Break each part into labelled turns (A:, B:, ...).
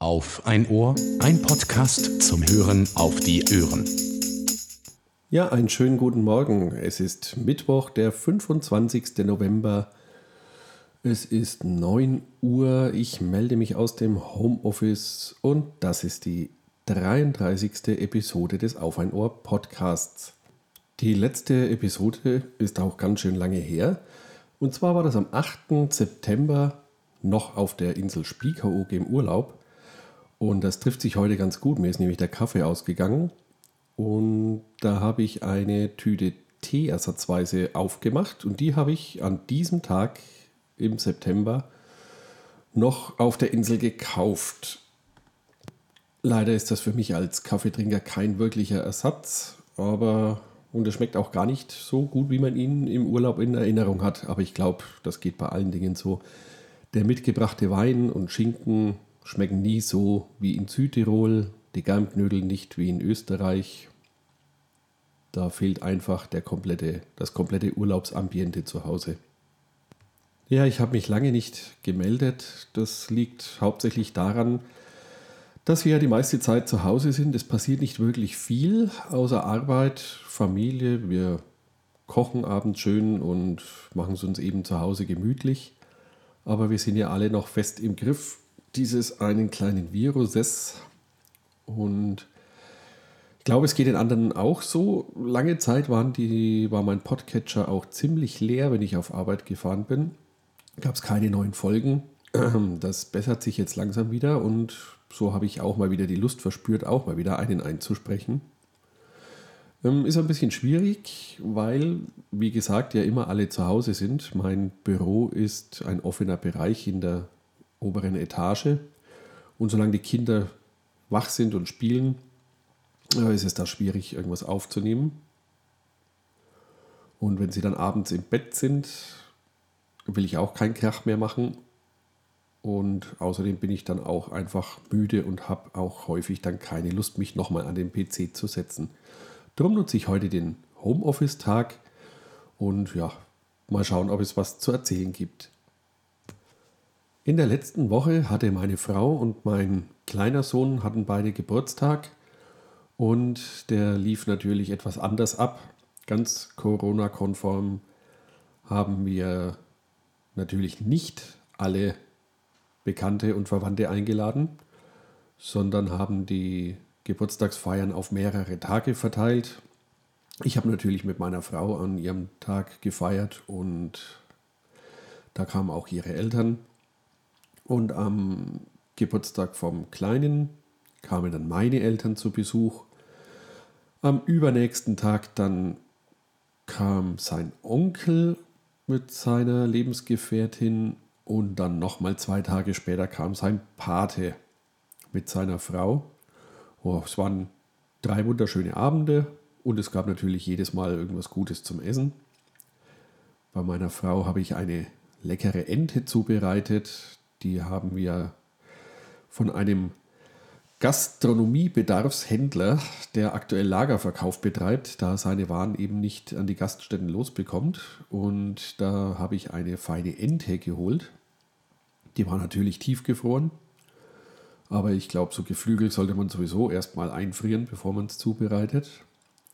A: Auf ein Ohr, ein Podcast zum Hören auf die Ohren.
B: Ja, einen schönen guten Morgen. Es ist Mittwoch, der 25. November. Es ist 9 Uhr. Ich melde mich aus dem Homeoffice und das ist die 33. Episode des Auf ein Ohr Podcasts. Die letzte Episode ist auch ganz schön lange her. Und zwar war das am 8. September noch auf der Insel Spiekeroog im Urlaub. Und das trifft sich heute ganz gut. Mir ist nämlich der Kaffee ausgegangen. Und da habe ich eine Tüte Tee ersatzweise aufgemacht. Und die habe ich an diesem Tag im September noch auf der Insel gekauft. Leider ist das für mich als Kaffeetrinker kein wirklicher Ersatz, aber und es schmeckt auch gar nicht so gut, wie man ihn im Urlaub in Erinnerung hat. Aber ich glaube, das geht bei allen Dingen so. Der mitgebrachte Wein und Schinken schmecken nie so wie in Südtirol, die Germknödel nicht wie in Österreich. Da fehlt einfach der komplette, das komplette Urlaubsambiente zu Hause. Ja, ich habe mich lange nicht gemeldet. Das liegt hauptsächlich daran, dass wir ja die meiste Zeit zu Hause sind. Es passiert nicht wirklich viel außer Arbeit, Familie. Wir kochen abends schön und machen es uns eben zu Hause gemütlich. Aber wir sind ja alle noch fest im Griff dieses einen kleinen Viruses. Und ich glaube, es geht den anderen auch so. Lange Zeit waren die, war mein Podcatcher auch ziemlich leer, wenn ich auf Arbeit gefahren bin. Gab es keine neuen Folgen. Das bessert sich jetzt langsam wieder und so habe ich auch mal wieder die Lust verspürt, auch mal wieder einen einzusprechen. Ähm, ist ein bisschen schwierig, weil, wie gesagt, ja immer alle zu Hause sind. Mein Büro ist ein offener Bereich in der oberen Etage. Und solange die Kinder wach sind und spielen, äh, ist es da schwierig, irgendwas aufzunehmen. Und wenn sie dann abends im Bett sind, will ich auch keinen Krach mehr machen. Und außerdem bin ich dann auch einfach müde und habe auch häufig dann keine Lust, mich nochmal an den PC zu setzen. Darum nutze ich heute den Homeoffice-Tag und ja, mal schauen, ob es was zu erzählen gibt. In der letzten Woche hatte meine Frau und mein kleiner Sohn hatten beide Geburtstag und der lief natürlich etwas anders ab. Ganz Corona-konform haben wir natürlich nicht alle Bekannte und Verwandte eingeladen, sondern haben die Geburtstagsfeiern auf mehrere Tage verteilt. Ich habe natürlich mit meiner Frau an ihrem Tag gefeiert und da kamen auch ihre Eltern. Und am Geburtstag vom Kleinen kamen dann meine Eltern zu Besuch. Am übernächsten Tag dann kam sein Onkel mit seiner Lebensgefährtin und dann nochmal zwei Tage später kam sein Pate mit seiner Frau. Oh, es waren drei wunderschöne Abende und es gab natürlich jedes Mal irgendwas Gutes zum Essen. Bei meiner Frau habe ich eine leckere Ente zubereitet. Die haben wir von einem Gastronomiebedarfshändler, der aktuell Lagerverkauf betreibt, da seine Waren eben nicht an die Gaststätten losbekommt. Und da habe ich eine feine Ente geholt. Die war natürlich tiefgefroren. Aber ich glaube, so Geflügel sollte man sowieso erstmal einfrieren, bevor man es zubereitet.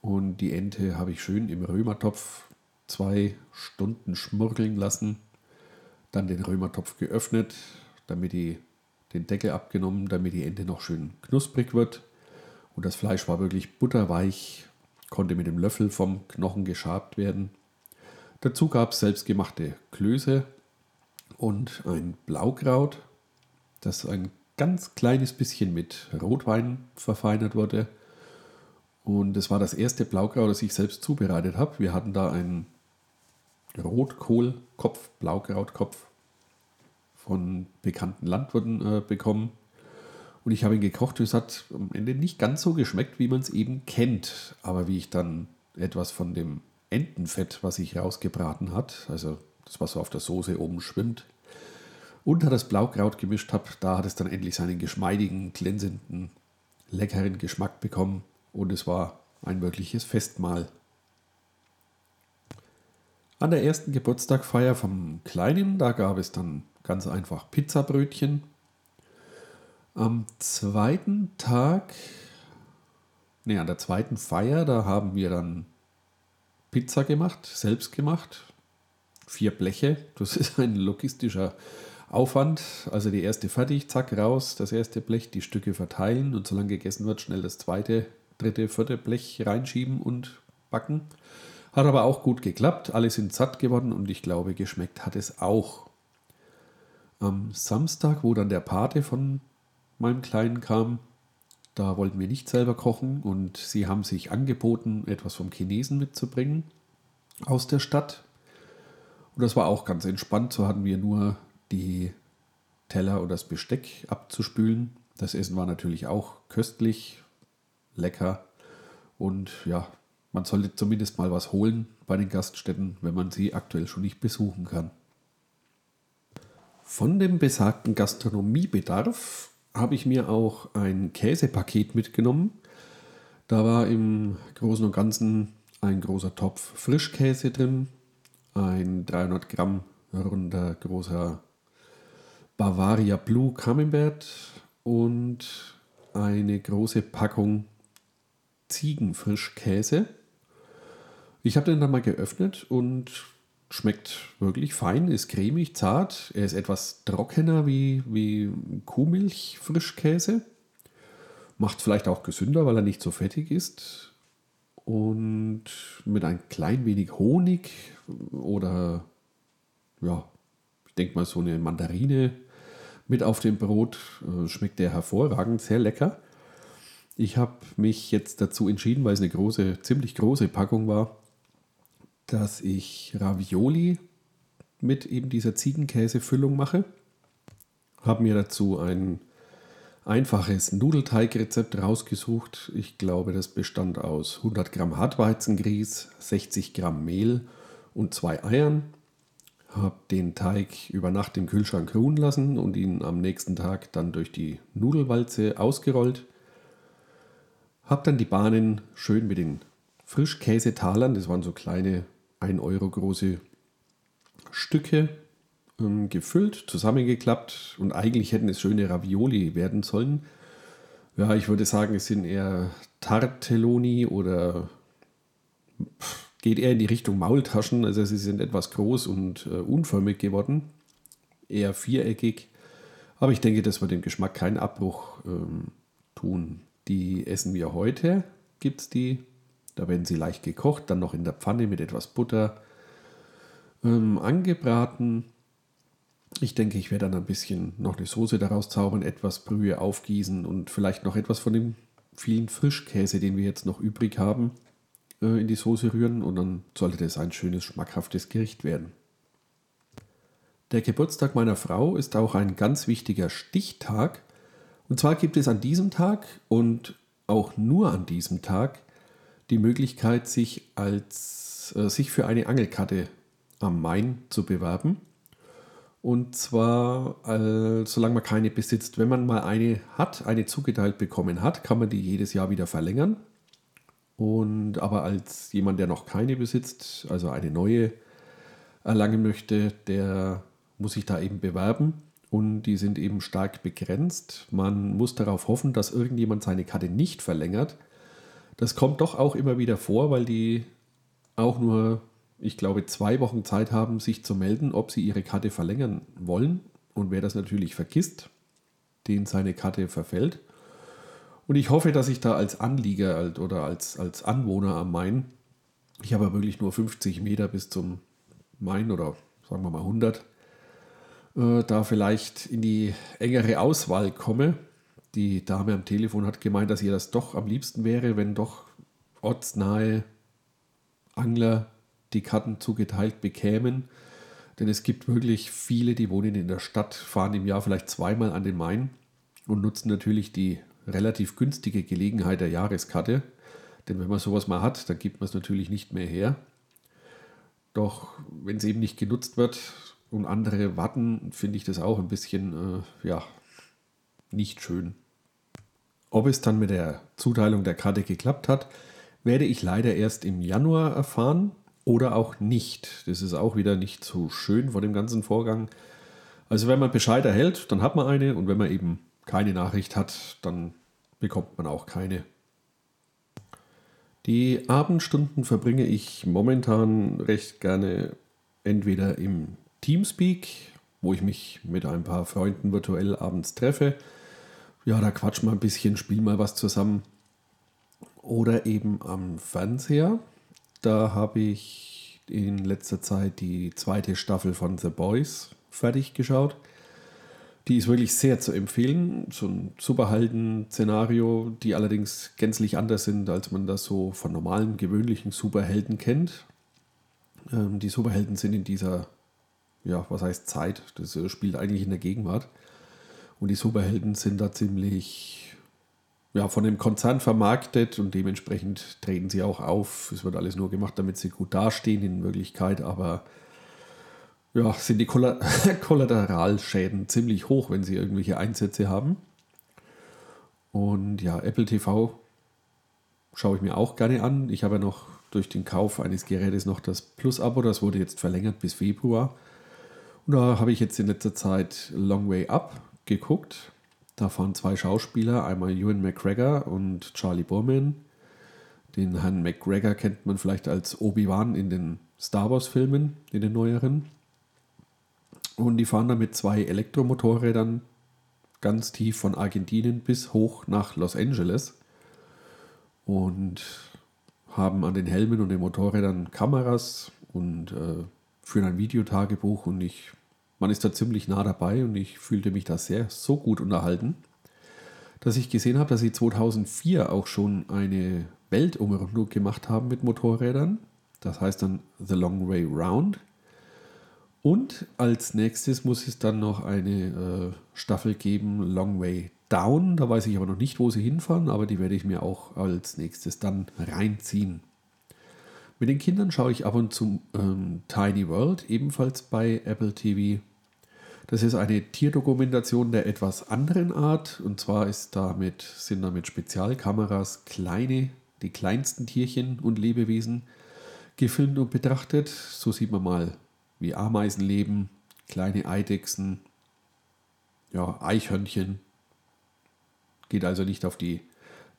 B: Und die Ente habe ich schön im Römertopf zwei Stunden schmurgeln lassen. Dann den Römertopf geöffnet, damit die, den Deckel abgenommen, damit die Ente noch schön knusprig wird. Und das Fleisch war wirklich butterweich, konnte mit dem Löffel vom Knochen geschabt werden. Dazu gab es selbstgemachte Klöße und ein Blaukraut, das ein ganz kleines bisschen mit Rotwein verfeinert wurde. Und es war das erste Blaukraut, das ich selbst zubereitet habe. Wir hatten da einen Rotkohlkopf, Blaukrautkopf von bekannten Landwirten äh, bekommen. Und ich habe ihn gekocht. Es hat am Ende nicht ganz so geschmeckt, wie man es eben kennt. Aber wie ich dann etwas von dem Entenfett, was ich rausgebraten hat, also das, was so auf der Soße oben schwimmt, unter das Blaukraut gemischt habe, da hat es dann endlich seinen geschmeidigen, glänzenden, leckeren Geschmack bekommen und es war ein wirkliches Festmahl. An der ersten Geburtstagfeier vom Kleinen, da gab es dann ganz einfach Pizzabrötchen. Am zweiten Tag, ne, an der zweiten Feier, da haben wir dann Pizza gemacht, selbst gemacht. Vier Bleche, das ist ein logistischer Aufwand. Also die erste fertig, zack, raus, das erste Blech, die Stücke verteilen und solange gegessen wird, schnell das zweite, dritte, vierte Blech reinschieben und backen. Hat aber auch gut geklappt, alle sind satt geworden und ich glaube, geschmeckt hat es auch. Am Samstag, wo dann der Pate von meinem Kleinen kam, da wollten wir nicht selber kochen und sie haben sich angeboten, etwas vom Chinesen mitzubringen aus der Stadt. Und das war auch ganz entspannt. So hatten wir nur die Teller und das Besteck abzuspülen. Das Essen war natürlich auch köstlich, lecker und ja, man sollte zumindest mal was holen bei den Gaststätten, wenn man sie aktuell schon nicht besuchen kann. Von dem besagten Gastronomiebedarf habe ich mir auch ein Käsepaket mitgenommen. Da war im Großen und Ganzen ein großer Topf Frischkäse drin, ein 300 Gramm runder großer Bavaria Blue Camembert und eine große Packung Ziegenfrischkäse. Ich habe den dann mal geöffnet und schmeckt wirklich fein, ist cremig, zart. Er ist etwas trockener wie, wie Kuhmilch-Frischkäse. Macht vielleicht auch gesünder, weil er nicht so fettig ist. Und mit ein klein wenig Honig oder ja, ich denke mal so eine Mandarine mit auf dem Brot äh, schmeckt der hervorragend, sehr lecker. Ich habe mich jetzt dazu entschieden, weil es eine große, ziemlich große Packung war, dass ich Ravioli mit eben dieser Ziegenkäsefüllung mache. Habe mir dazu ein einfaches Nudelteigrezept rausgesucht. Ich glaube, das bestand aus 100 Gramm Hartweizengrieß, 60 Gramm Mehl und zwei Eiern. Habe den Teig über Nacht im Kühlschrank ruhen lassen und ihn am nächsten Tag dann durch die Nudelwalze ausgerollt. Habe dann die Bahnen schön mit den Frischkäsetalern, das waren so kleine 1 Euro große Stücke ähm, gefüllt, zusammengeklappt und eigentlich hätten es schöne Ravioli werden sollen. Ja, ich würde sagen, es sind eher Tartelloni oder geht eher in die Richtung Maultaschen. Also sie sind etwas groß und äh, unförmig geworden, eher viereckig. Aber ich denke, das wird dem Geschmack keinen Abbruch ähm, tun. Die essen wir heute, gibt es die da werden sie leicht gekocht, dann noch in der Pfanne mit etwas Butter ähm, angebraten. Ich denke, ich werde dann ein bisschen noch eine Soße daraus zaubern, etwas Brühe aufgießen und vielleicht noch etwas von dem vielen Frischkäse, den wir jetzt noch übrig haben, äh, in die Soße rühren und dann sollte das ein schönes, schmackhaftes Gericht werden. Der Geburtstag meiner Frau ist auch ein ganz wichtiger Stichtag. Und zwar gibt es an diesem Tag und auch nur an diesem Tag die Möglichkeit, sich, als, äh, sich für eine Angelkarte am Main zu bewerben. Und zwar, äh, solange man keine besitzt. Wenn man mal eine hat, eine zugeteilt bekommen hat, kann man die jedes Jahr wieder verlängern. Und aber als jemand, der noch keine besitzt, also eine neue erlangen möchte, der muss sich da eben bewerben. Und die sind eben stark begrenzt. Man muss darauf hoffen, dass irgendjemand seine Karte nicht verlängert das kommt doch auch immer wieder vor, weil die auch nur, ich glaube, zwei Wochen Zeit haben, sich zu melden, ob sie ihre Karte verlängern wollen. Und wer das natürlich vergisst, den seine Karte verfällt. Und ich hoffe, dass ich da als Anlieger oder als, als Anwohner am Main, ich habe wirklich nur 50 Meter bis zum Main oder sagen wir mal 100, äh, da vielleicht in die engere Auswahl komme die Dame am Telefon hat gemeint, dass ihr das doch am liebsten wäre, wenn doch ortsnahe Angler die Karten zugeteilt bekämen. Denn es gibt wirklich viele, die wohnen in der Stadt, fahren im Jahr vielleicht zweimal an den Main und nutzen natürlich die relativ günstige Gelegenheit der Jahreskarte. Denn wenn man sowas mal hat, dann gibt man es natürlich nicht mehr her. Doch wenn es eben nicht genutzt wird und andere warten, finde ich das auch ein bisschen, äh, ja, nicht schön. Ob es dann mit der Zuteilung der Karte geklappt hat, werde ich leider erst im Januar erfahren oder auch nicht. Das ist auch wieder nicht so schön vor dem ganzen Vorgang. Also wenn man Bescheid erhält, dann hat man eine und wenn man eben keine Nachricht hat, dann bekommt man auch keine. Die Abendstunden verbringe ich momentan recht gerne entweder im Teamspeak, wo ich mich mit ein paar Freunden virtuell abends treffe. Ja, da quatschen wir ein bisschen, spielen mal was zusammen. Oder eben am Fernseher. Da habe ich in letzter Zeit die zweite Staffel von The Boys fertig geschaut. Die ist wirklich sehr zu empfehlen. So ein Superhelden-Szenario, die allerdings gänzlich anders sind, als man das so von normalen, gewöhnlichen Superhelden kennt. Ähm, die Superhelden sind in dieser, ja, was heißt Zeit? Das äh, spielt eigentlich in der Gegenwart. Und die Superhelden sind da ziemlich ja, von dem Konzern vermarktet und dementsprechend treten sie auch auf. Es wird alles nur gemacht, damit sie gut dastehen in Wirklichkeit, aber ja, sind die Kollateralschäden ziemlich hoch, wenn sie irgendwelche Einsätze haben. Und ja, Apple TV schaue ich mir auch gerne an. Ich habe ja noch durch den Kauf eines Gerätes noch das Plus-Abo, das wurde jetzt verlängert bis Februar. Und da habe ich jetzt in letzter Zeit Long Way Up geguckt. Da fahren zwei Schauspieler, einmal Ewan McGregor und Charlie Borman. Den Herrn McGregor kennt man vielleicht als Obi-Wan in den Star Wars-Filmen, in den neueren. Und die fahren da mit zwei Elektromotorrädern ganz tief von Argentinien bis hoch nach Los Angeles und haben an den Helmen und den Motorrädern Kameras und äh, führen ein Videotagebuch und ich, man ist da ziemlich nah dabei und ich fühlte mich da sehr so gut unterhalten, dass ich gesehen habe, dass sie 2004 auch schon eine Weltumrundung gemacht haben mit Motorrädern. Das heißt dann The Long Way Round. Und als nächstes muss es dann noch eine äh, Staffel geben, Long Way Down. Da weiß ich aber noch nicht, wo sie hinfahren, aber die werde ich mir auch als nächstes dann reinziehen. Mit den Kindern schaue ich ab und zu ähm, Tiny World, ebenfalls bei Apple TV. Das ist eine Tierdokumentation der etwas anderen Art. Und zwar ist damit, sind da mit Spezialkameras kleine, die kleinsten Tierchen und Lebewesen gefilmt und betrachtet. So sieht man mal wie Ameisen leben, kleine Eidechsen, ja, Eichhörnchen. Geht also nicht auf die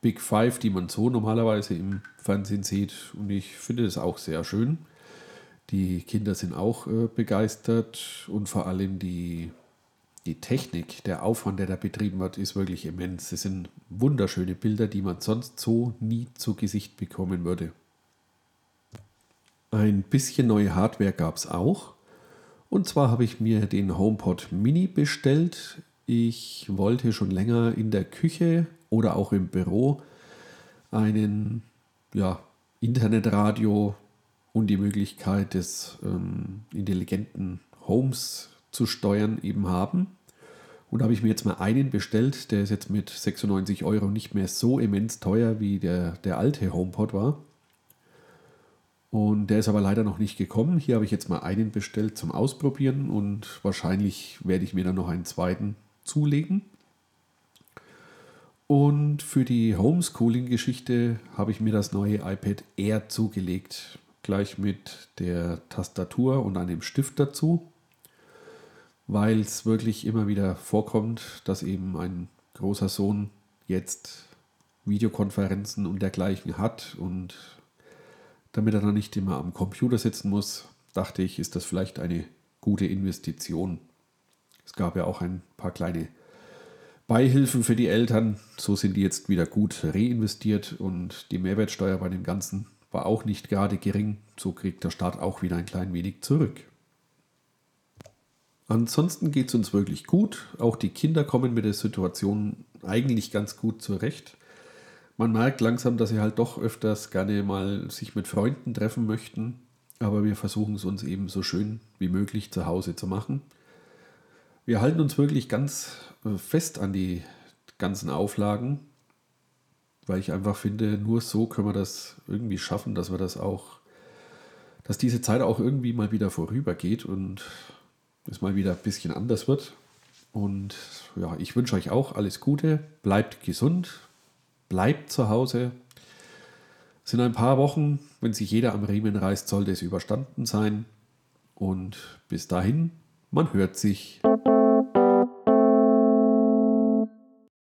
B: Big Five, die man so normalerweise im Fernsehen sieht. Und ich finde das auch sehr schön. Die Kinder sind auch äh, begeistert und vor allem die, die Technik, der Aufwand, der da betrieben wird, ist wirklich immens. Es sind wunderschöne Bilder, die man sonst so nie zu Gesicht bekommen würde. Ein bisschen neue Hardware gab es auch. Und zwar habe ich mir den HomePod Mini bestellt. Ich wollte schon länger in der Küche oder auch im Büro einen ja, Internetradio und die Möglichkeit des ähm, intelligenten Homes zu steuern eben haben. Und da habe ich mir jetzt mal einen bestellt, der ist jetzt mit 96 Euro nicht mehr so immens teuer wie der, der alte HomePod war. Und der ist aber leider noch nicht gekommen. Hier habe ich jetzt mal einen bestellt zum Ausprobieren und wahrscheinlich werde ich mir dann noch einen zweiten zulegen. Und für die Homeschooling-Geschichte habe ich mir das neue iPad Air zugelegt. Gleich mit der Tastatur und einem Stift dazu. Weil es wirklich immer wieder vorkommt, dass eben ein großer Sohn jetzt Videokonferenzen und dergleichen hat und damit er dann nicht immer am Computer sitzen muss, dachte ich, ist das vielleicht eine gute Investition. Es gab ja auch ein paar kleine Beihilfen für die Eltern. So sind die jetzt wieder gut reinvestiert und die Mehrwertsteuer bei dem Ganzen war auch nicht gerade gering. So kriegt der Staat auch wieder ein klein wenig zurück. Ansonsten geht es uns wirklich gut. Auch die Kinder kommen mit der Situation eigentlich ganz gut zurecht man merkt langsam, dass sie halt doch öfters gerne mal sich mit Freunden treffen möchten. Aber wir versuchen es uns eben so schön wie möglich zu Hause zu machen. Wir halten uns wirklich ganz äh, fest an die ganzen Auflagen, weil ich einfach finde, nur so können wir das irgendwie schaffen, dass wir das auch, dass diese Zeit auch irgendwie mal wieder vorübergeht und es mal wieder ein bisschen anders wird. Und ja, ich wünsche euch auch alles Gute, bleibt gesund, bleibt zu Hause. Es sind ein paar Wochen, wenn sich jeder am Riemen reißt, sollte es überstanden sein. Und bis dahin, man hört sich.